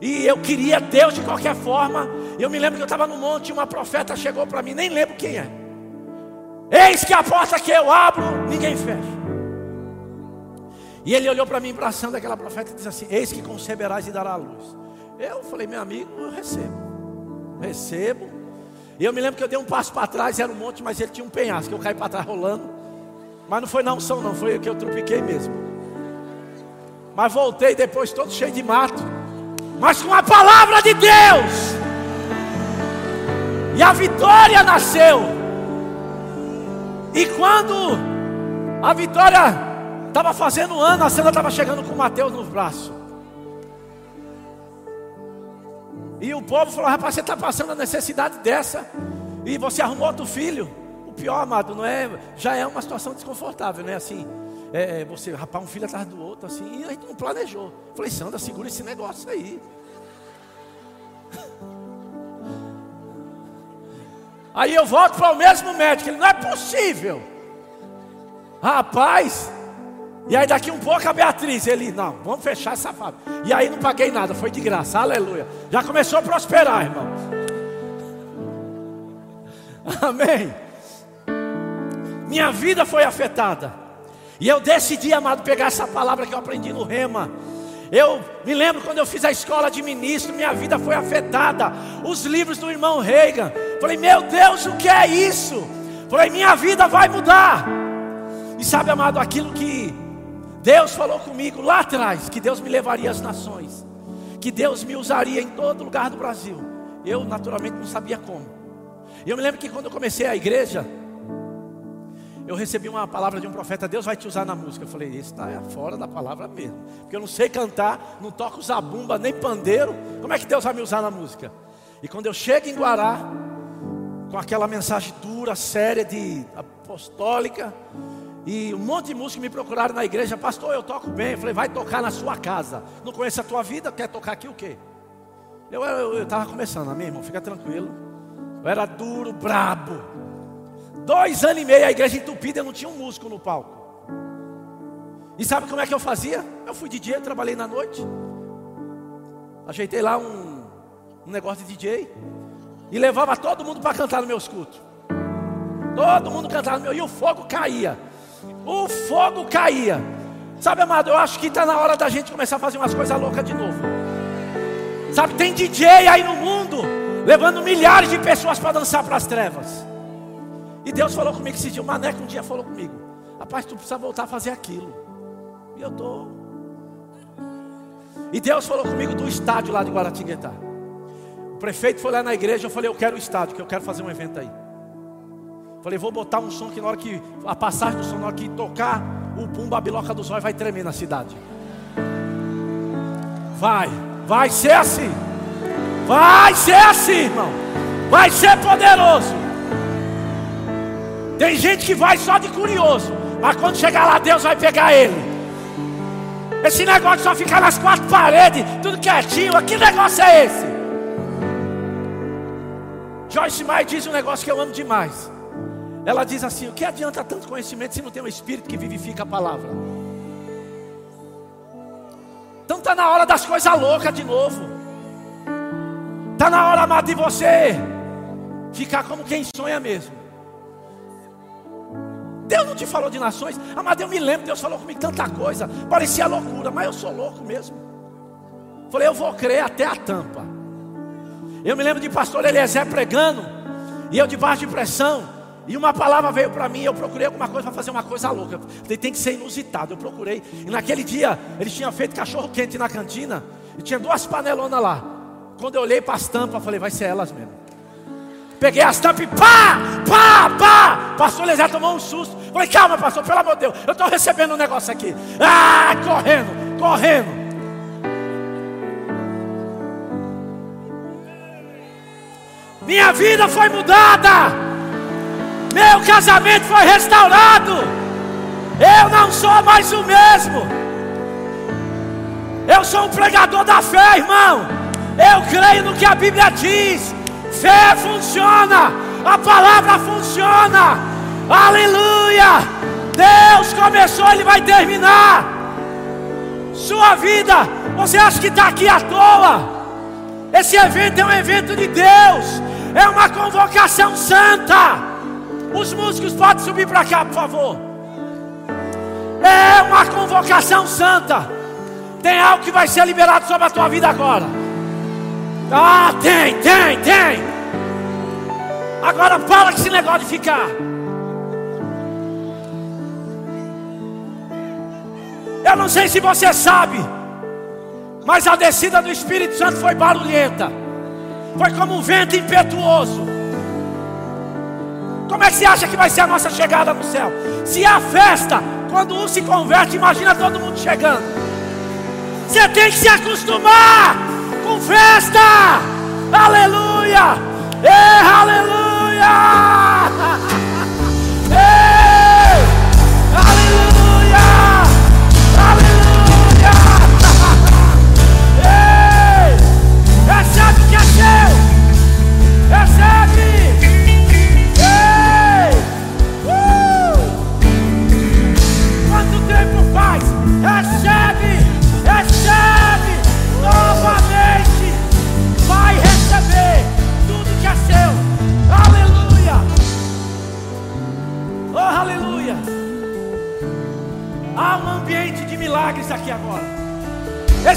E eu queria Deus de qualquer forma. Eu me lembro que eu estava no monte e uma profeta chegou para mim, nem lembro quem é. Eis que a porta que eu abro, ninguém fecha. E ele olhou para mim, abraçando aquela profeta e disse assim: Eis que conceberás e dará a luz. Eu falei, meu amigo, eu recebo. Recebo. E eu me lembro que eu dei um passo para trás, era um monte, mas ele tinha um penhasco, eu caí para trás rolando. Mas não foi na unção, não, foi que eu tropiquei mesmo. Mas voltei depois todo cheio de mato. Mas com a palavra de Deus. E a vitória nasceu. E quando a vitória estava fazendo um ano, a cena estava chegando com o Mateus nos braços. E o povo falou: rapaz, você está passando a necessidade dessa. E você arrumou outro filho. O pior, amado, não é. Já é uma situação desconfortável, não é assim. É, é você, rapaz, um filho atrás do outro, assim. E a gente não planejou. Falei, Sandra, segura esse negócio aí. Aí eu volto para o mesmo médico. Ele não é possível. Rapaz. E aí daqui um pouco a Beatriz, ele, não, vamos fechar essa fábrica. E aí não paguei nada, foi de graça, aleluia. Já começou a prosperar, irmão. Amém. Minha vida foi afetada. E eu decidi, amado, pegar essa palavra que eu aprendi no Rema. Eu me lembro quando eu fiz a escola de ministro, minha vida foi afetada. Os livros do irmão Reagan. Falei, meu Deus, o que é isso? Falei, minha vida vai mudar. E sabe, amado, aquilo que Deus falou comigo lá atrás, que Deus me levaria às nações, que Deus me usaria em todo lugar do Brasil. Eu, naturalmente, não sabia como. E eu me lembro que quando eu comecei a igreja, eu recebi uma palavra de um profeta, Deus vai te usar na música. Eu falei, isso está fora da palavra mesmo. Porque eu não sei cantar, não toco zabumba, nem pandeiro. Como é que Deus vai me usar na música? E quando eu chego em Guará, com aquela mensagem dura, séria, de apostólica, e um monte de músicos me procuraram na igreja, pastor, eu toco bem. Eu falei, vai tocar na sua casa. Não conhece a tua vida, quer tocar aqui o quê? Eu estava começando, amém, irmão, fica tranquilo. Eu era duro, brabo. Dois anos e meio a igreja entupida, eu não tinha um músico no palco. E sabe como é que eu fazia? Eu fui DJ, trabalhei na noite. Ajeitei lá um, um negócio de DJ. E levava todo mundo para cantar no meus cultos. Todo mundo cantava no meu. E o fogo caía. O fogo caía. Sabe, amado, eu acho que está na hora da gente começar a fazer umas coisas loucas de novo. Sabe, tem DJ aí no mundo, levando milhares de pessoas para dançar para as trevas. E Deus falou comigo esse dia, o Maneco um dia falou comigo, rapaz, tu precisa voltar a fazer aquilo. E eu estou. E Deus falou comigo do estádio lá de Guaratinguetá. O prefeito foi lá na igreja, eu falei, eu quero o estádio, que eu quero fazer um evento aí. Falei, vou botar um som que na hora que a passagem do som, na hora que tocar, o pumba, a biloca dos olhos vai tremer na cidade. Vai, vai ser assim. Vai ser assim, irmão. Vai ser poderoso. Tem gente que vai só de curioso, mas quando chegar lá, Deus vai pegar ele. Esse negócio só ficar nas quatro paredes, tudo quietinho, que negócio é esse? Joyce Meyer diz um negócio que eu amo demais. Ela diz assim: o que adianta tanto conhecimento se não tem um espírito que vivifica a palavra? Então está na hora das coisas loucas de novo. Está na hora, amado, de você ficar como quem sonha mesmo. Deus não te falou de nações, amado, eu me lembro, Deus falou comigo tanta coisa, parecia loucura, mas eu sou louco mesmo. Falei, eu vou crer até a tampa. Eu me lembro de pastor Eliezer pregando, e eu debaixo de pressão, e uma palavra veio para mim, eu procurei alguma coisa para fazer uma coisa louca. falei, tem que ser inusitado. Eu procurei. E naquele dia, eles tinham feito cachorro quente na cantina. E tinha duas panelonas lá. Quando eu olhei para as tampas, falei, vai ser elas mesmo. Peguei as tampas e pá, pá, pá. Pastor Lezé tomou um susto. Falei, calma, pastor, pelo amor de Deus. Eu estou recebendo um negócio aqui. Ah, correndo, correndo. Minha vida foi mudada. Meu casamento foi restaurado. Eu não sou mais o mesmo. Eu sou um pregador da fé, irmão. Eu creio no que a Bíblia diz. Fé funciona. A palavra funciona. Aleluia. Deus começou, Ele vai terminar. Sua vida, você acha que está aqui à toa? Esse evento é um evento de Deus, é uma convocação santa. Os músicos podem subir para cá, por favor. É uma convocação santa. Tem algo que vai ser liberado sobre a tua vida agora. Ah, tem, tem, tem. Agora para com esse negócio de ficar. Eu não sei se você sabe, Mas a descida do Espírito Santo foi barulhenta. Foi como um vento impetuoso. Como é que você acha que vai ser a nossa chegada no céu? Se a festa, quando um se converte, imagina todo mundo chegando. Você tem que se acostumar com festa. Aleluia! Ei, aleluia! Aleluia!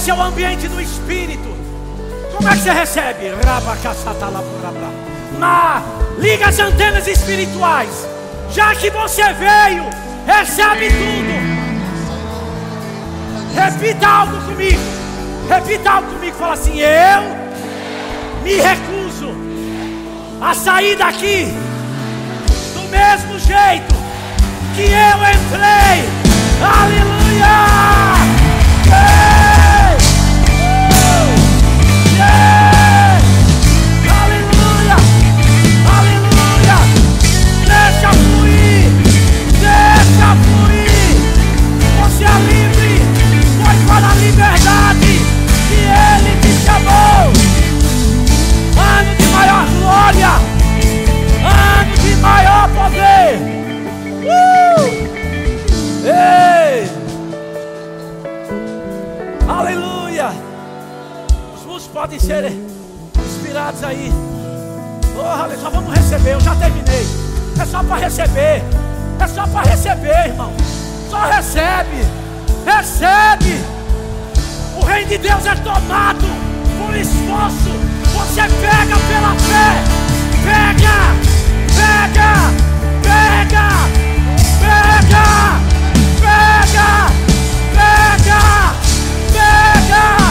Esse é o ambiente do Espírito. Como é que você recebe? Na liga as antenas espirituais. Já que você veio, recebe tudo. Repita algo comigo. Repita algo comigo. Fala assim: Eu me recuso a sair daqui do mesmo jeito que eu entrei. Aleluia! Ei! Glória! Ano de maior poder! Uh! Ei! Aleluia! Os músicos podem ser inspirados aí. Oh, só vamos receber, eu já terminei. É só para receber. É só para receber, irmão. Só recebe. Recebe. O reino de Deus é tomado por esforço. Você pega pela fé. Pega, pega, pega, pega, pega, pega, pega,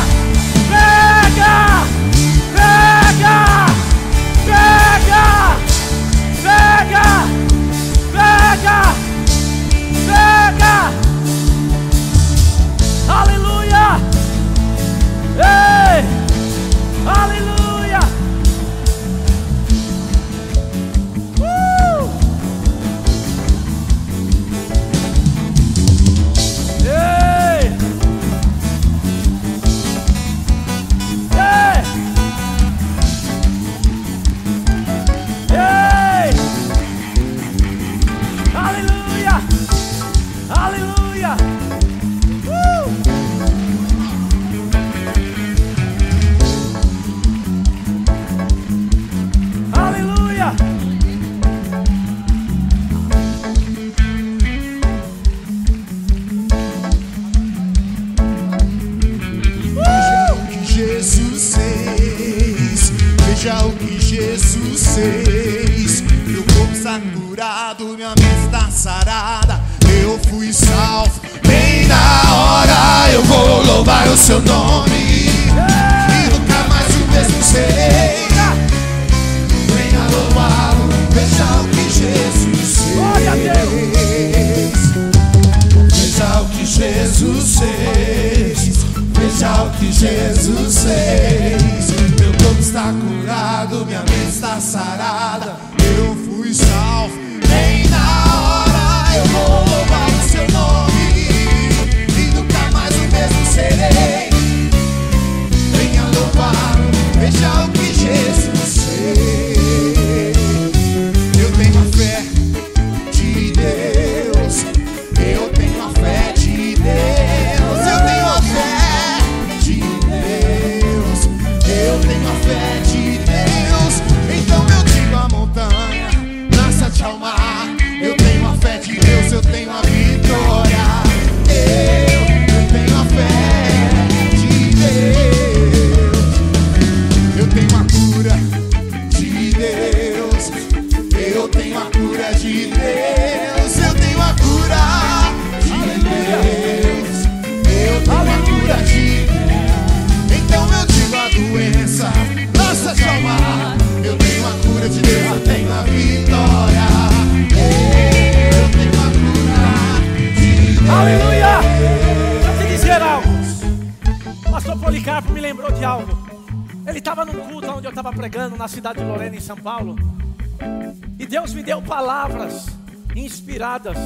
inspiradas.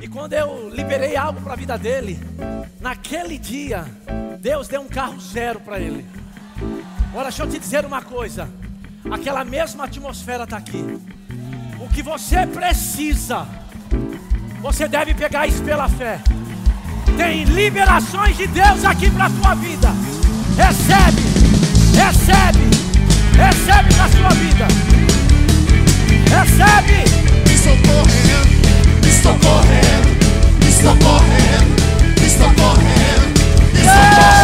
E quando eu liberei algo para a vida dele, naquele dia, Deus deu um carro zero para ele. Ora, deixa eu te dizer uma coisa: aquela mesma atmosfera está aqui. O que você precisa, você deve pegar isso pela fé. Tem liberações de Deus aqui para a sua vida. Recebe, recebe, recebe para a sua vida. Recebe. Socorro. socorrer, me socorrer, me socorrer, for him.